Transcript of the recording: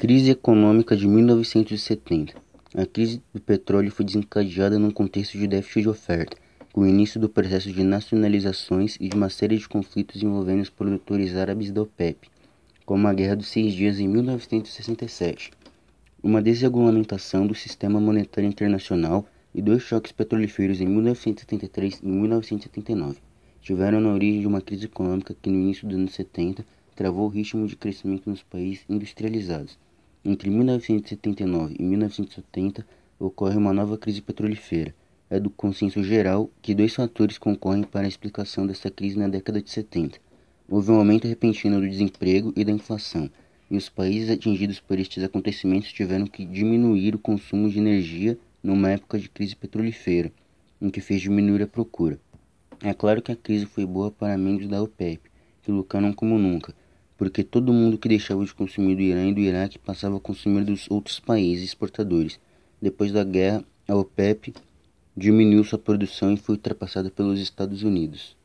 Crise econômica de 1970. A crise do petróleo foi desencadeada num contexto de déficit de oferta, com o início do processo de nacionalizações e de uma série de conflitos envolvendo os produtores árabes da OPEP, como a Guerra dos Seis Dias em 1967, uma desregulamentação do sistema monetário internacional e dois choques petrolíferos em 1973 e 1979 tiveram na origem de uma crise econômica que no início dos anos 70 travou o ritmo de crescimento nos países industrializados. Entre 1979 e 1970 ocorre uma nova crise petrolífera. É do consenso geral que dois fatores concorrem para a explicação dessa crise na década de 70. Houve um aumento repentino do desemprego e da inflação, e os países atingidos por estes acontecimentos tiveram que diminuir o consumo de energia numa época de crise petrolífera, em que fez diminuir a procura. É claro que a crise foi boa para membros da OPEP, que lucraram como nunca, porque todo mundo que deixava de consumir do Irã e do Iraque passava a consumir dos outros países exportadores. Depois da guerra, a OPEP diminuiu sua produção e foi ultrapassada pelos Estados Unidos.